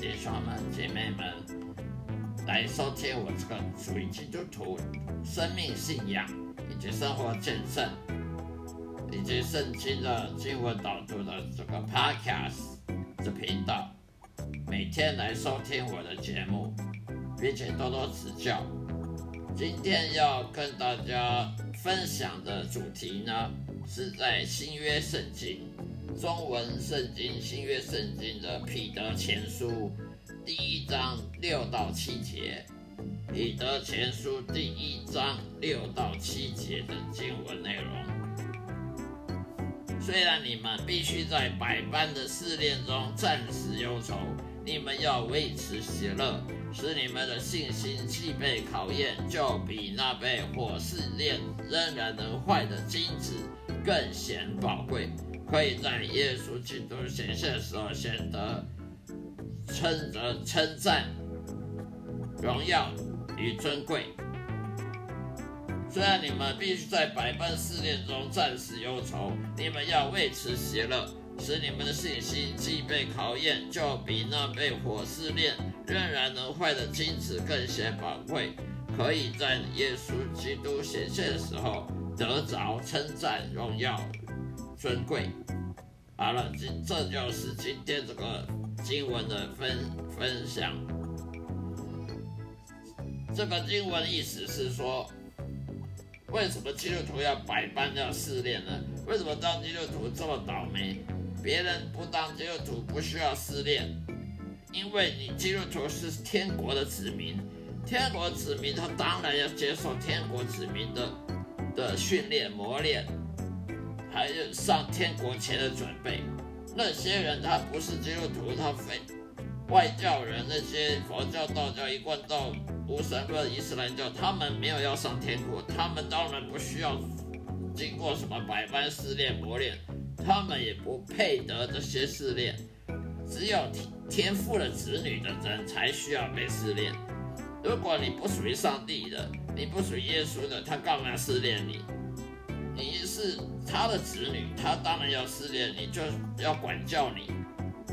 弟兄们、姐妹们来收听我这个属于基督徒生命信仰以及生活见证以及圣经的经文导读的这个 Podcast 的频道，每天来收听我的节目，并且多多指教。今天要跟大家分享的主题呢，是在新约圣经。中文圣经新约圣经的彼得前书第一章六到七节，彼得前书第一章六到七节的经文内容。虽然你们必须在百般的试炼中暂时忧愁，你们要维持喜乐，使你们的信心既被考验，就比那被火试炼仍然能坏的金子更显宝贵。可以在耶稣基督显现的时候显得称得称赞、荣耀与尊贵。虽然你们必须在百般试炼中暂时忧愁，你们要为此喜乐，使你们的信心既被考验，就比那被火试炼仍然能坏的金子更显宝贵。可以在耶稣基督显现的时候得着称赞、荣耀。尊贵，好了，这这就是今天这个经文的分分享。这个经文意思是说，为什么基督徒要百般要试炼呢？为什么当基督徒这么倒霉？别人不当基督徒不需要试炼，因为你基督徒是天国的子民，天国子民他当然要接受天国子民的的训练磨练。还有上天国前的准备，那些人他不是基督徒，他非外教人，那些佛教、道教、一贯道、无神论、伊斯兰教，他们没有要上天国，他们当然不需要经过什么百般试炼磨练，他们也不配得这些试炼，只有天赋的子女的人才需要被试炼。如果你不属于上帝的，你不属于耶稣的，他干嘛试炼你？你是他的子女，他当然要试炼你，就要管教你，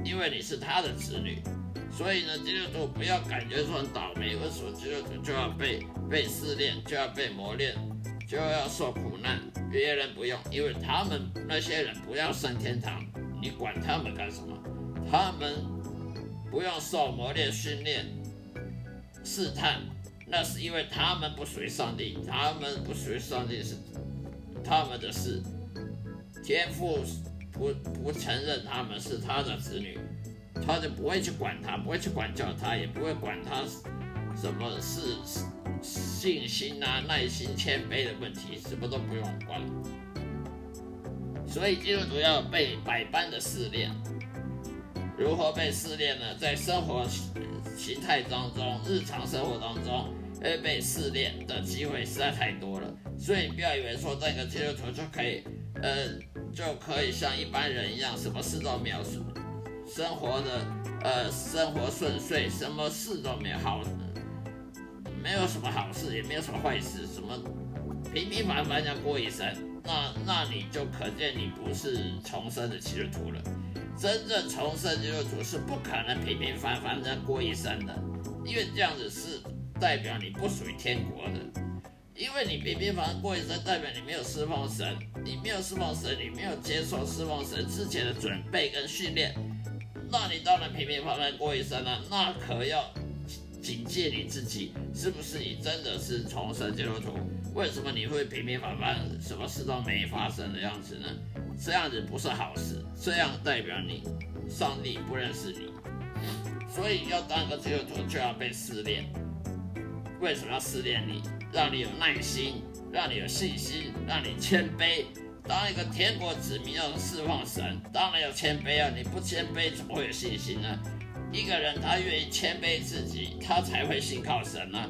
因为你是他的子女。所以呢，基督徒不要感觉说很倒霉，为什么基督徒就要被被试炼，就要被磨练，就要受苦难？别人不用，因为他们那些人不要上天堂，你管他们干什么？他们不用受磨练、训练、试探，那是因为他们不属于上帝，他们不属于上帝是。他们的事，天父不不承认他们是他的子女，他就不会去管他，不会去管教他，也不会管他什么事信心啊、耐心、谦卑的问题，什么都不用管。所以基督徒要被百般的试炼。如何被试炼呢？在生活形态当中、日常生活当中，会被试炼的机会实在太多了。所以不要以为说这个基督徒就可以，呃，就可以像一般人一样，什么事都没有，生活的，呃，生活顺遂，什么事都没有好，没有什么好事，也没有什么坏事，什么平平凡凡这样过一生，那那你就可见你不是重生的基督徒了。真正重生基督徒是不可能平平凡凡这样过一生的，因为这样子是代表你不属于天国的。因为你平平凡凡过一生，代表你没有侍奉神，你没有侍奉神，你没有接受侍奉神之前的准备跟训练，那你当然平平凡凡过一生了。那可要警戒你自己，是不是你真的是重生基督徒？为什么你会平平凡凡，什么事都没发生的样子呢？这样子不是好事，这样代表你上帝不认识你，所以要当个基督徒就要被试炼。为什么要试炼你？让你有耐心，让你有信心，让你谦卑。当一个天国子民要释放神，当然要谦卑啊！你不谦卑，怎么会有信心呢？一个人他愿意谦卑自己，他才会信靠神呢。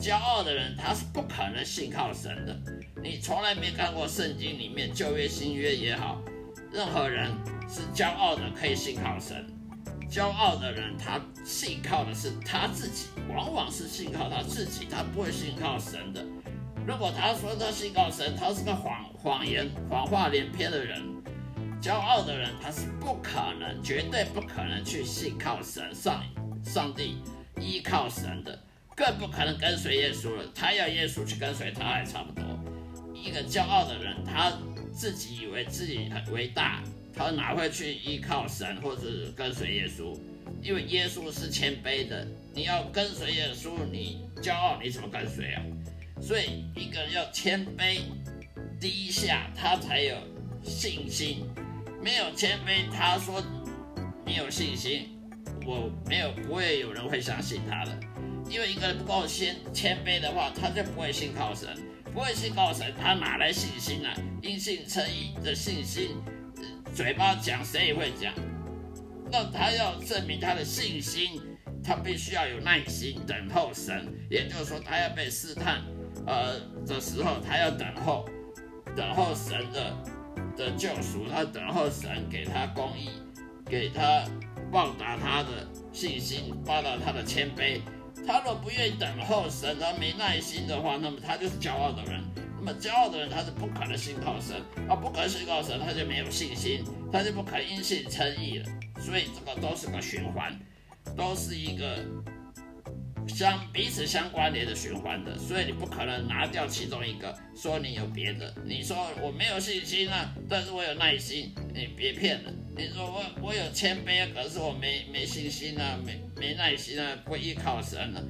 骄傲的人他是不可能信靠神的。你从来没看过圣经里面旧约新约也好，任何人是骄傲的可以信靠神。骄傲的人，他信靠的是他自己，往往是信靠他自己，他不会信靠神的。如果他说他信靠神，他是个谎谎言、谎话连篇的人。骄傲的人，他是不可能、绝对不可能去信靠神、上上帝、依靠神的，更不可能跟随耶稣了。他要耶稣去跟随他，还差不多。一个骄傲的人，他自己以为自己很伟大。他哪会去依靠神或者跟随耶稣？因为耶稣是谦卑的。你要跟随耶稣，你骄傲，你怎么跟随啊？所以一个人要谦卑低下，他才有信心。没有谦卑，他说你有信心，我没有，不会有人会相信他的。因为一个人不够谦谦卑的话，他就不会信靠神，不会信靠神，他哪来信心呢？因信称义的信心。嘴巴讲谁也会讲，那他要证明他的信心，他必须要有耐心等候神，也就是说他要被试探，呃的时候他要等候，等候神的的救赎，他等候神给他公义，给他报答他的信心，报答他的谦卑。他若不愿意等候神，他没耐心的话，那么他就是骄傲的人。骄傲的人，他是不可能信靠神，啊，不可能信靠神，他就没有信心，他就不可能因信称义了。所以这个都是个循环，都是一个相彼此相关联的循环的。所以你不可能拿掉其中一个，说你有别的。你说我没有信心啊，但是我有耐心，你别骗了。你说我我有谦卑，可是我没没信心啊，没没耐心啊，不依靠神了，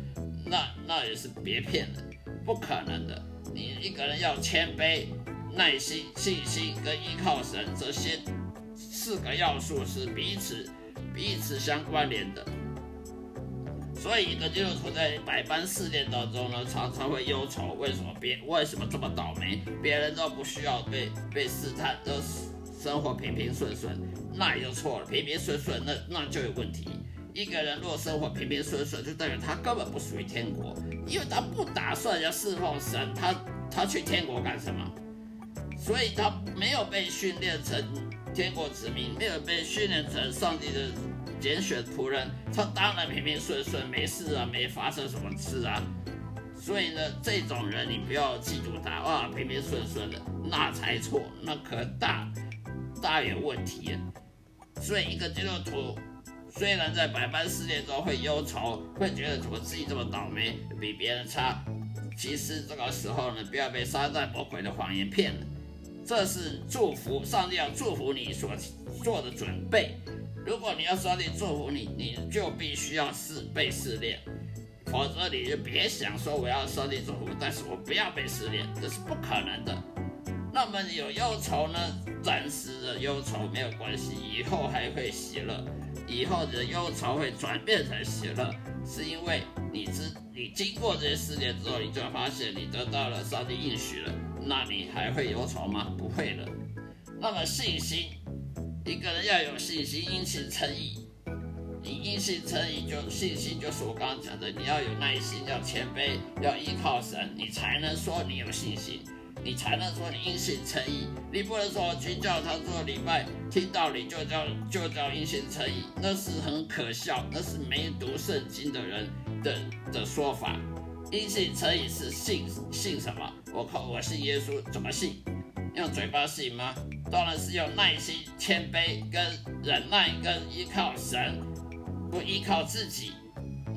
那那也是别骗了，不可能的。你一个人要谦卑、耐心、信心跟依靠神这些四个要素是彼此彼此相关联的。所以一个基督徒在百般试炼当中呢，常常会忧愁，为什么别为什么这么倒霉？别人都不需要被被试探，都是生活平平顺顺，那也就错了。平平顺顺，那那就有问题。一个人若生活平平顺顺，就代表他根本不属于天国，因为他不打算要侍奉神，他他去天国干什么？所以他没有被训练成天国子民，没有被训练成上帝的拣选仆人，他当然平平顺顺，没事啊，没发生什么事啊。所以呢，这种人你不要嫉妒他，哇，平平顺顺的，那才错，那可大大有问题。所以一个基督徒。虽然在百般试炼中会忧愁，会觉得怎么自己这么倒霉，比别人差，其实这个时候呢，不要被撒旦魔鬼的谎言骗了。这是祝福，上帝要祝福你所做的准备。如果你要上帝祝福你，你就必须要试被试炼，否则你就别想说我要上帝祝福，但是我不要被试炼，这是不可能的。那么有忧愁呢？暂时的忧愁没有关系，以后还会喜乐。以后的忧愁会转变成喜乐，是因为你知你经过这些事件之后，你就发现你得到了上帝应许了，那你还会忧愁吗？不会了。那么信心，一个人要有信心，因信称义。你因信称义，就信心就是我刚刚讲的，你要有耐心，要谦卑，要依靠神，你才能说你有信心，你才能说你因信称义。你不能说去教堂做礼拜，听道理就叫就叫因信诚意，那是很可笑，那是没读圣经的人的的说法。因信诚意是信信什么？我靠，我信耶稣，怎么信？用嘴巴信吗？当然是用耐心、谦卑、跟忍耐、跟依靠神。不依靠自己，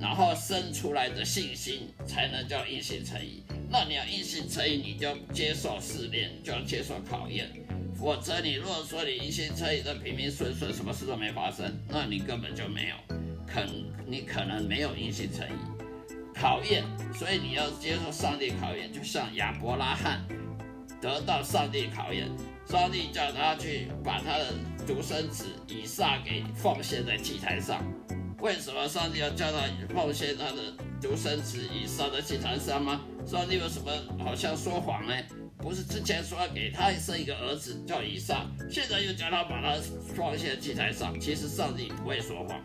然后生出来的信心，才能叫硬性成义。那你要硬性成义，你就接受试炼，就要接受考验。否则，你如果说你硬性成义的平平顺顺，什么事都没发生，那你根本就没有，可你可能没有硬性成义。考验，所以你要接受上帝考验，就像亚伯拉罕得到上帝考验，上帝叫他去把他的独生子以撒给奉献在祭坛上。为什么上帝要叫他奉献他的独生子以撒在祭坛上吗？上帝有什么好像说谎呢？不是之前说要给他生一个儿子叫以撒，现在又叫他把他奉献祭台上？其实上帝不会说谎，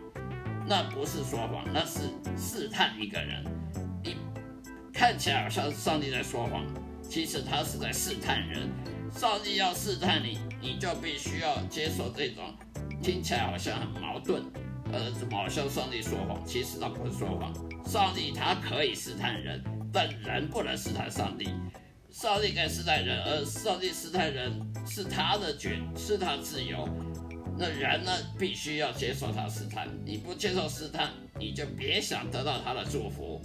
那不是说谎，那是试探一个人。你看起来好像上帝在说谎，其实他是在试探人。上帝要试探你，你就必须要接受这种听起来好像很矛盾。呃，怎么好像上帝说谎？其实他不是说谎。上帝他可以试探人，但人不能试探上帝。上帝可以试探人，而上帝试探人是他的决，是他自由。那人呢，必须要接受他试探。你不接受试探，你就别想得到他的祝福。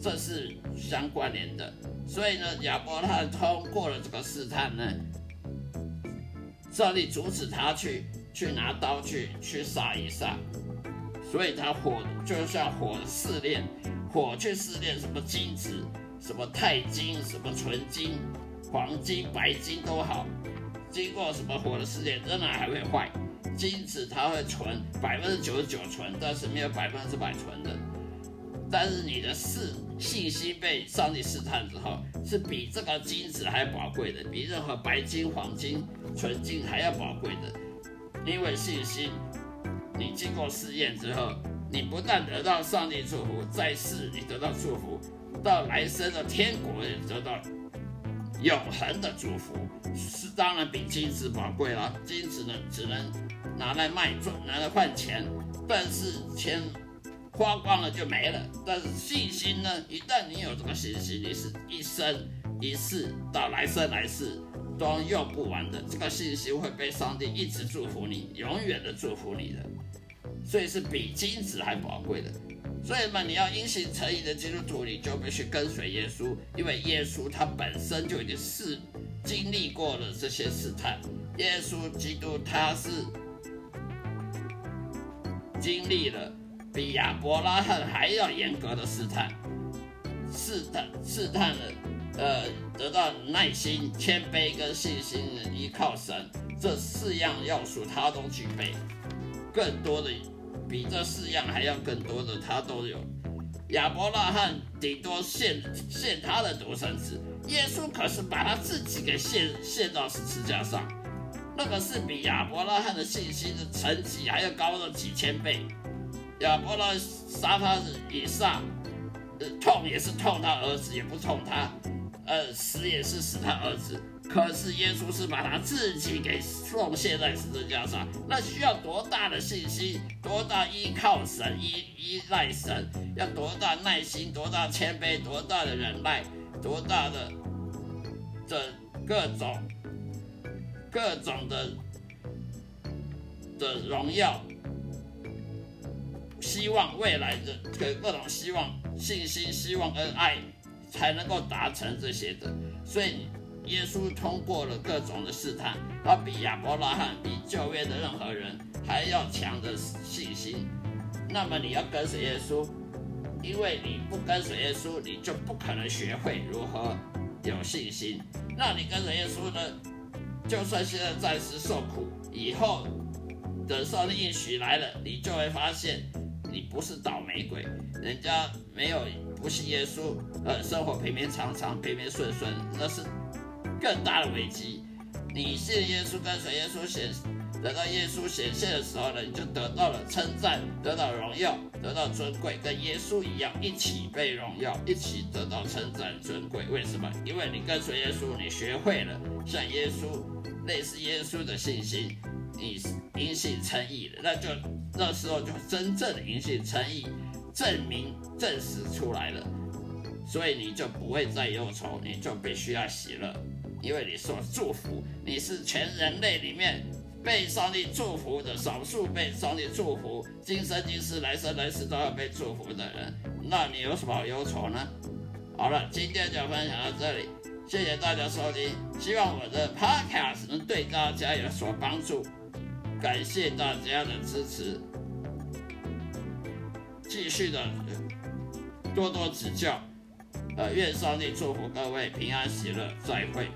这是相关联的。所以呢，亚伯拉罕通过了这个试探呢，上帝阻止他去去拿刀去去杀以撒。所以他火就像火试炼，火去试炼什么金子，什么钛金，什么纯金，黄金、白金都好，经过什么火的试炼，仍然还会坏。金子它会纯，百分之九十九纯，但是没有百分之百纯的。但是你的试信息被上帝试探之后，是比这个金子还宝贵的，比任何白金、黄金、纯金还要宝贵的，因为信心。你经过试验之后，你不但得到上帝祝福，在世你得到祝福，到来生的天国也得到永恒的祝福，是当然比金子宝贵了。金子呢，只能拿来卖赚，拿来换钱，但是钱花光了就没了。但是信心呢，一旦你有这个信心，你是一生一世到来生来世。都用不完的，这个信息会被上帝一直祝福你，永远的祝福你的，所以是比金子还宝贵的。所以嘛，你要因信成义的基督徒，你就必须跟随耶稣，因为耶稣他本身就已经是经历过了这些试探。耶稣基督他是经历了比亚伯拉罕还要严格的试探，试探试探了。呃，得到耐心、谦卑跟信心的，依靠神这四样要素，他都具备。更多的，比这四样还要更多的，他都有。亚伯拉罕顶多献献他的独生子，耶稣可是把他自己给献献到十字架上，那个是比亚伯拉罕的信心的层级还要高了几千倍。亚伯拉杀他以撒，痛也是痛他儿子，也不痛他。呃，死也是死他儿子，可是耶稣是把他自己给奉献在十字架上，那需要多大的信心，多大依靠神依依赖神，要多大耐心，多大谦卑，多大的忍耐，多大的这各种各种的的荣耀，希望未来的各各种希望、信心、希望、恩爱。才能够达成这些的，所以耶稣通过了各种的试探，他比亚伯拉罕、比旧约的任何人还要强的信心。那么你要跟随耶稣，因为你不跟随耶稣，你就不可能学会如何有信心。那你跟随耶稣呢？就算现在暂时受苦，以后等上帝应许来了，你就会发现你不是倒霉鬼，人家没有。不信耶稣，呃，生活平平常常、平平顺顺，那是更大的危机。你信耶稣，跟随耶稣显，等到耶稣显现的时候呢，你就得到了称赞，得到荣耀，得到尊贵，跟耶稣一样，一起被荣耀，一起得到称赞尊贵。为什么？因为你跟随耶稣，你学会了像耶稣、类似耶稣的信心，你因信称义了，那就那时候就真正的因信称义。证明证实出来了，所以你就不会再忧愁，你就必须要喜乐，因为你所祝福，你是全人类里面被上帝祝福的少数被上帝祝福，今生今世来生来世都要被祝福的人，那你有什么忧愁呢？好了，今天就分享到这里，谢谢大家收听，希望我的 podcast 能对大家有所帮助，感谢大家的支持。继续的多多指教，呃，愿上帝祝福各位平安喜乐，再会。